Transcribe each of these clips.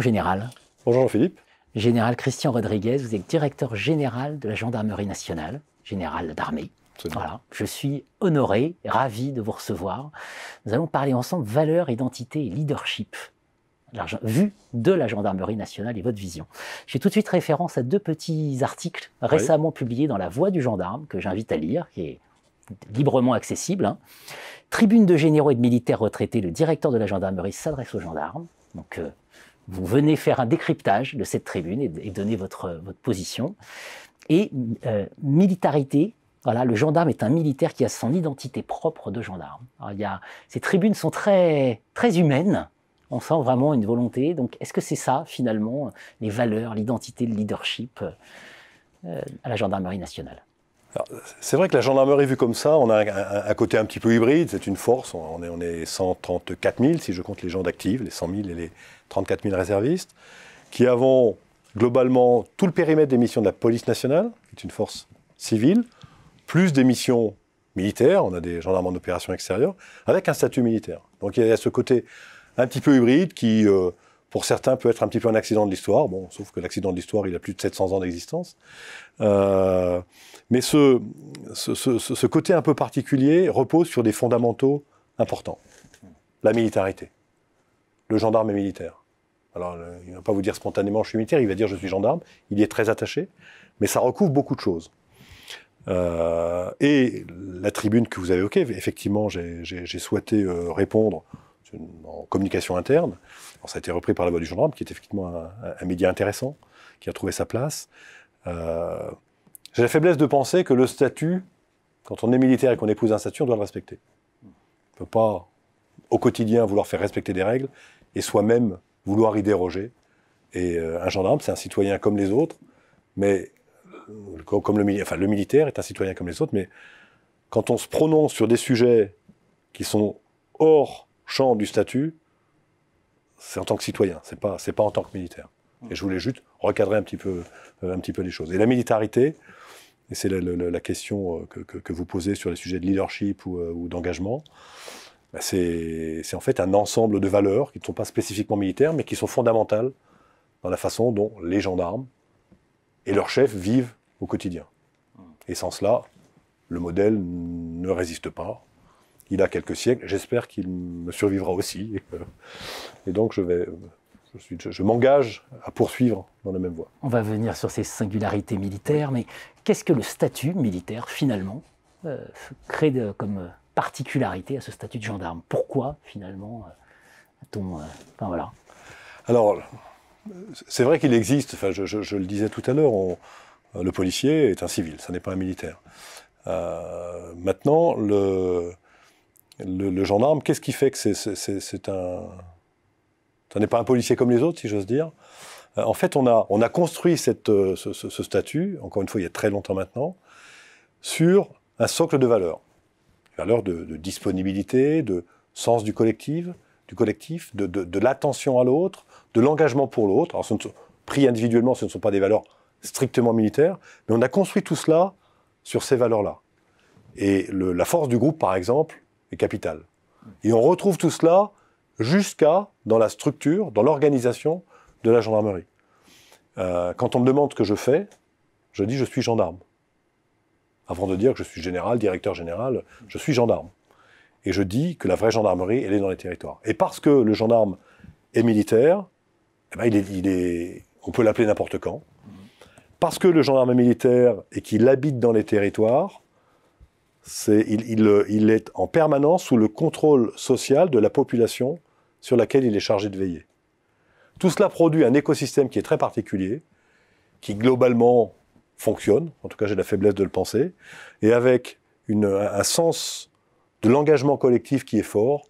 mon général. Bonjour Jean-Philippe. Général Christian Rodriguez, vous êtes directeur général de la gendarmerie nationale, général d'armée. Voilà, je suis honoré, ravi de vous recevoir. Nous allons parler ensemble valeurs, identité et leadership, vu de la gendarmerie nationale et votre vision. J'ai tout de suite référence à deux petits articles récemment publiés dans La Voix du gendarme que j'invite à lire, qui est librement accessible. Hein. Tribune de généraux et de militaires retraités, le directeur de la gendarmerie s'adresse aux gendarmes. Donc, euh, vous venez faire un décryptage de cette tribune et, donner votre, votre position. Et euh, militarité, voilà, le gendarme est un militaire qui a son identité propre de gendarme. il y a, ces tribunes sont très, très humaines. On sent vraiment une volonté. Donc, est-ce que c'est ça, finalement, les valeurs, l'identité, le leadership euh, à la gendarmerie nationale? C'est vrai que la gendarmerie vue comme ça, on a un, côté un petit peu hybride, c'est une force, on est, on est 134 000 si je compte les gens d'actifs, les 100 000 et les 34 000 réservistes, qui avons globalement tout le périmètre des missions de la police nationale, qui est une force civile, plus des missions militaires, on a des gendarmes en opération extérieure, avec un statut militaire. Donc il y a ce côté un petit peu hybride qui, euh, pour certains, peut être un petit peu un accident de l'histoire, bon, sauf que l'accident de l'histoire, il a plus de 700 ans d'existence. Euh, mais ce, ce, côté un peu particulier repose sur des fondamentaux importants. La militarité. Le gendarme est militaire. Alors, il ne va pas vous dire spontanément je suis militaire, il va dire je suis gendarme. Il y est très attaché, mais ça recouvre beaucoup de choses. Euh, et la tribune que vous avez évoquée, effectivement, j'ai souhaité euh, répondre en communication interne. Ça a été repris par la voix du gendarme, qui est effectivement un, un média intéressant, qui a trouvé sa place. Euh, j'ai la faiblesse de penser que le statut, quand on est militaire et qu'on épouse un statut, on doit le respecter. On ne peut pas, au quotidien, vouloir faire respecter des règles et soi-même vouloir y déroger. Et euh, un gendarme, c'est un citoyen comme les autres, mais euh, comme le, enfin, le militaire est un citoyen comme les autres, mais quand on se prononce sur des sujets qui sont hors champ du statut, c'est en tant que citoyen, c'est pas, pas en tant que militaire. Et je voulais juste recadrer un petit peu, euh, les choses. Et la militarité, et c'est la, question euh, que, vous posez sur les sujets de leadership ou, euh, d'engagement, bah, c'est en fait un ensemble de valeurs qui ne sont pas spécifiquement militaires, mais qui sont fondamentales dans la façon dont les gendarmes et leurs chefs vivent au quotidien. Et sans cela, le modèle ne résiste pas. Il a quelques siècles, j'espère qu'il me survivra aussi. Et donc je vais je, m'engage à poursuivre dans la même voie. On va venir sur ces singularités militaires, mais qu'est-ce que le statut militaire, finalement, euh, crée comme euh, particularité à ce statut de gendarme? Pourquoi, finalement, euh, ton, enfin, voilà. Alors, c'est vrai qu'il existe, enfin, je, le disais tout à l'heure, le policier est un civil, ce n'est pas un militaire. maintenant, le, le gendarme, qu'est-ce qui fait que c'est un ce n'est pas un policier comme les autres, si j'ose dire? Euh, en fait, on a, on a construit cette, euh, ce, statut, encore une fois, il y a très longtemps maintenant, sur un socle de valeurs. Valeurs de, disponibilité, de sens du collectif, du collectif de, de, l'attention à l'autre, de l'engagement pour l'autre. Alors, pris individuellement, ce ne sont pas des valeurs strictement militaires, mais on a construit tout cela sur ces valeurs-là. Et la force du groupe, par exemple, est capitale. Et on retrouve tout cela jusqu'à dans la structure, dans l'organisation de la gendarmerie. Euh, quand on me demande ce que je fais, je dis je suis gendarme. Avant de dire que je suis général, directeur général, je suis gendarme. Et je dis que la vraie gendarmerie, elle est dans les territoires. Et parce que le gendarme est militaire, eh ben, on peut l'appeler n'importe quand. Parce que le gendarme est militaire et qu'il habite dans les territoires, il, est en permanence sous le contrôle social de la population sur laquelle il est chargé de veiller. Tout cela produit un écosystème qui est très particulier, qui globalement fonctionne, en tout cas j'ai la faiblesse de le penser, et avec un sens de l'engagement collectif qui est fort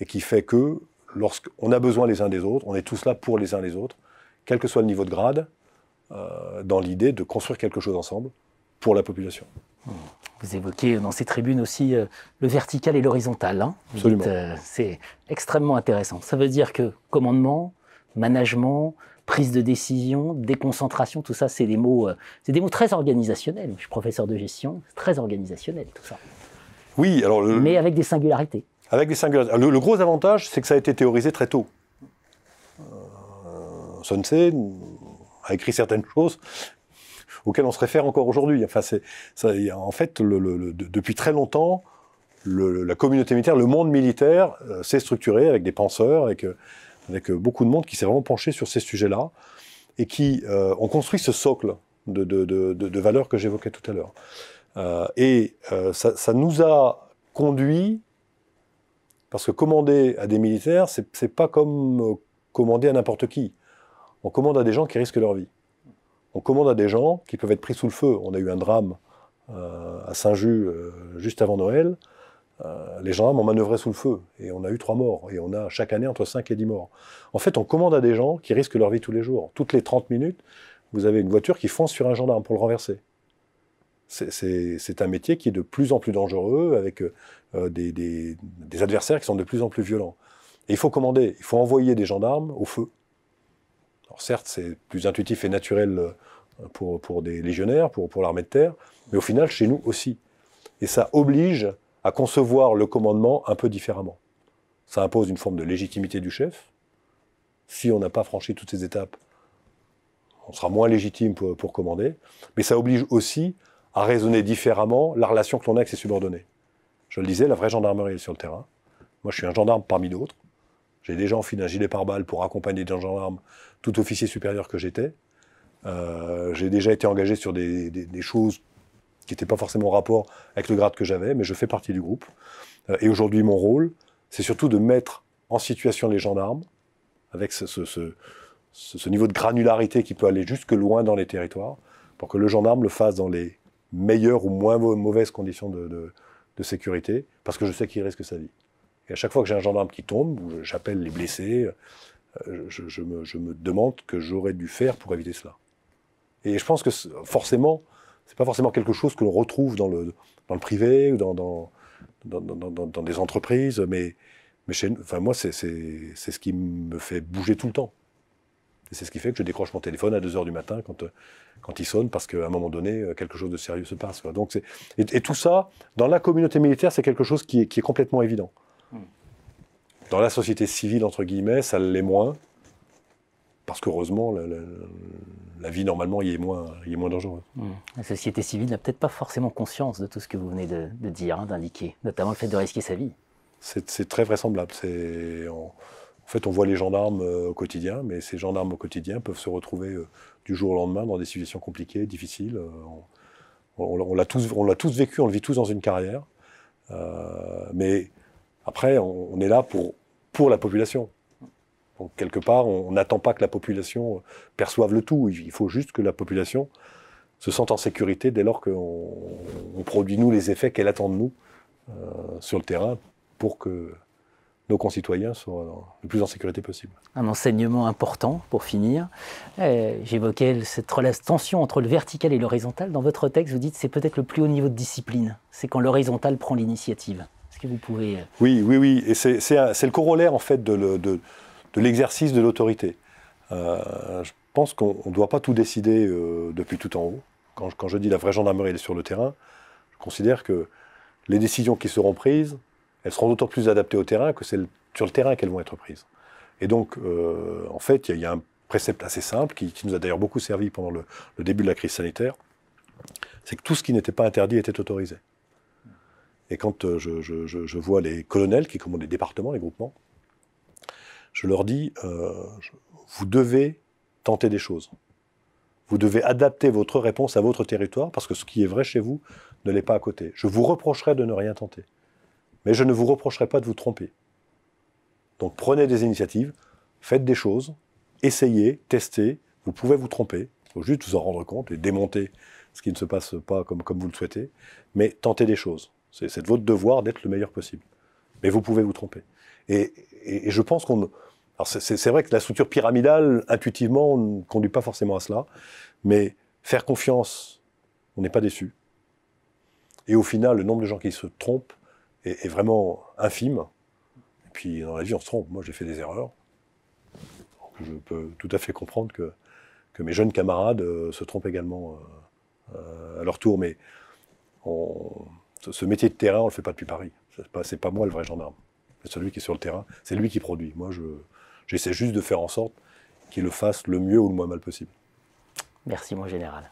et qui fait que lorsqu'on a besoin les uns des autres, on est tous là pour les uns les autres, quel que soit le niveau de grade, euh, dans l'idée de construire quelque chose ensemble pour la population. Vous évoquez dans ces tribunes aussi euh, le vertical et l'horizontal. Hein. Absolument. Euh, c'est extrêmement intéressant. Ça veut dire que commandement, management, prise de décision, déconcentration, tout ça, c'est des mots, euh, c'est des mots très organisationnels. Je suis professeur de gestion, très organisationnel tout ça. Oui, alors. Mais avec des singularités. Avec des singularités. Le, gros avantage, c'est que ça a été théorisé très tôt. Sun a écrit certaines choses auxquelles on se réfère encore aujourd'hui. En fait, depuis très longtemps, la communauté militaire, le monde militaire euh, s'est structuré avec des penseurs, avec, euh, avec euh, beaucoup de monde qui s'est vraiment penché sur ces sujets-là et qui ont construit ce socle de, valeurs que j'évoquais tout à l'heure. et ça, ça, nous a conduit, parce que commander à des militaires, c'est pas comme commander à n'importe qui. On commande à des gens qui risquent leur vie. On commande à des gens qui peuvent être pris sous le feu. On a eu un drame à Saint-Just juste avant Noël. Euh, les gendarmes ont manœuvré sous le feu et on a eu trois morts et on a chaque année entre 5 et 10 morts. En fait, on commande à des gens qui risquent leur vie tous les jours. Toutes les 30 minutes, vous avez une voiture qui fonce sur un gendarme pour le renverser. C'est un métier qui est de plus en plus dangereux avec euh, des, des, adversaires qui sont de plus en plus violents. Et il faut commander, il faut envoyer des gendarmes au feu. Alors certes, c'est plus intuitif et naturel euh, pour, pour des légionnaires, pour, pour l'armée de terre, mais au final, chez nous aussi. Et ça oblige à concevoir le commandement un peu différemment. Ça impose une forme de légitimité du chef. Si on n'a pas franchi toutes ces étapes, on sera moins légitime pour, commander. Mais ça oblige aussi à raisonner différemment la relation que l'on a avec ses subordonnés. Je le disais, la vraie gendarmerie est sur le terrain. Moi, je suis un gendarme parmi d'autres. J'ai déjà enfilé un gilet pare-balles pour accompagner des gendarmes, tout officier supérieur que j'étais. Euh, j'ai déjà été engagé sur des, choses qui n'était pas forcément en rapport avec le grade que j'avais, mais je fais partie du groupe. Euh, et aujourd'hui, mon rôle, c'est surtout de mettre en situation les gendarmes, avec ce, niveau de granularité qui peut aller jusque loin dans les territoires, pour que le gendarme le fasse dans les meilleures ou moins mauvaises conditions de, sécurité, parce que je sais qu'il risque sa vie. Et à chaque fois que j'ai un gendarme qui tombe, j'appelle les blessés, euh, je, me, je me demande que j'aurais dû faire pour éviter cela. Et je pense que forcément, c'est pas forcément quelque chose que l'on retrouve dans le, privé ou dans, des entreprises, mais, moi, c'est ce qui me fait bouger tout le temps. C'est ce qui fait que je décroche mon téléphone à 2h du matin quand, quand il sonne, parce qu'à un moment donné, quelque chose de sérieux se passe. Donc et, tout ça, dans la communauté militaire, c'est quelque chose qui est complètement évident. Hmm. Dans la société civile, entre guillemets, ça l'est moins parce qu'heureusement, la, vie, normalement, y est moins, y est moins dangereuse. Hmm. La société civile n'a peut-être pas forcément conscience de tout ce que vous venez de, dire, hein, d'indiquer, notamment le fait de risquer sa vie. C'est très vraisemblable. En, en fait, on voit les gendarmes euh, au quotidien, mais ces gendarmes au quotidien peuvent se retrouver euh, du jour au lendemain dans des situations compliquées, difficiles. Euh, on, on l'a tous, tous, vécu, on le vit tous dans une carrière. mais après, on, est là pour, pour la population. Donc, quelque part, on n'attend pas que la population perçoive le tout. Il faut juste que la population se sente en sécurité dès lors qu'on produit, nous, les effets qu'elle attend de nous euh, sur le terrain pour que nos concitoyens soient le plus en sécurité possible. Un enseignement important pour finir. Eh, j'évoquais cette tension entre le vertical et l'horizontal. Dans votre texte, vous dites que c'est peut-être le plus haut niveau de discipline. C'est quand l'horizontal prend l'initiative. Euh, oui, oui, oui. Et c'est le corollaire, en fait, de, l'exercice de l'autorité. Euh, je pense qu'on ne doit pas tout décider euh, depuis tout en haut. Quand, je dis la vraie gendarmerie est sur le terrain, je considère que les décisions qui seront prises, elles seront d'autant plus adaptées au terrain que c'est sur le terrain qu'elles vont être prises. Et donc, euh, en fait, il y, a un précepte assez simple qui, nous a d'ailleurs beaucoup servi pendant le, début de la crise sanitaire, c'est que tout ce qui n'était pas interdit était autorisé. Et quand je, je, vois les colonels qui commandent les départements, les groupements, je leur dis, euh, vous devez tenter des choses. Vous devez adapter votre réponse à votre territoire, parce que ce qui est vrai chez vous ne l'est pas à côté. Je vous reprocherai de ne rien tenter. Mais je ne vous reprocherai pas de vous tromper. Donc prenez des initiatives, faites des choses, essayez, testez, vous pouvez vous tromper, il faut juste vous en rendre compte et démonter ce qui ne se passe pas comme, comme vous le souhaitez, mais tentez des choses. C'est votre devoir d'être le meilleur possible. Mais vous pouvez vous tromper. Et, je pense qu'on c'est vrai que la structure pyramidale, intuitivement, ne conduit pas forcément à cela, mais faire confiance, on n'est pas déçu. Et au final, le nombre de gens qui se trompent est, vraiment infime. Et puis dans la vie, on se trompe. Moi, j'ai fait des erreurs. je peux tout à fait comprendre que, que mes jeunes camarades euh, se trompent également euh, euh, à leur tour. Mais ce métier de terrain, on ne le fait pas depuis Paris. Ce n'est pas, moi le vrai gendarme. C'est celui qui est sur le terrain, c'est lui qui produit. Moi, j'essaie juste de faire en sorte qu'il le fasse le mieux ou le moins mal possible. Merci, mon général.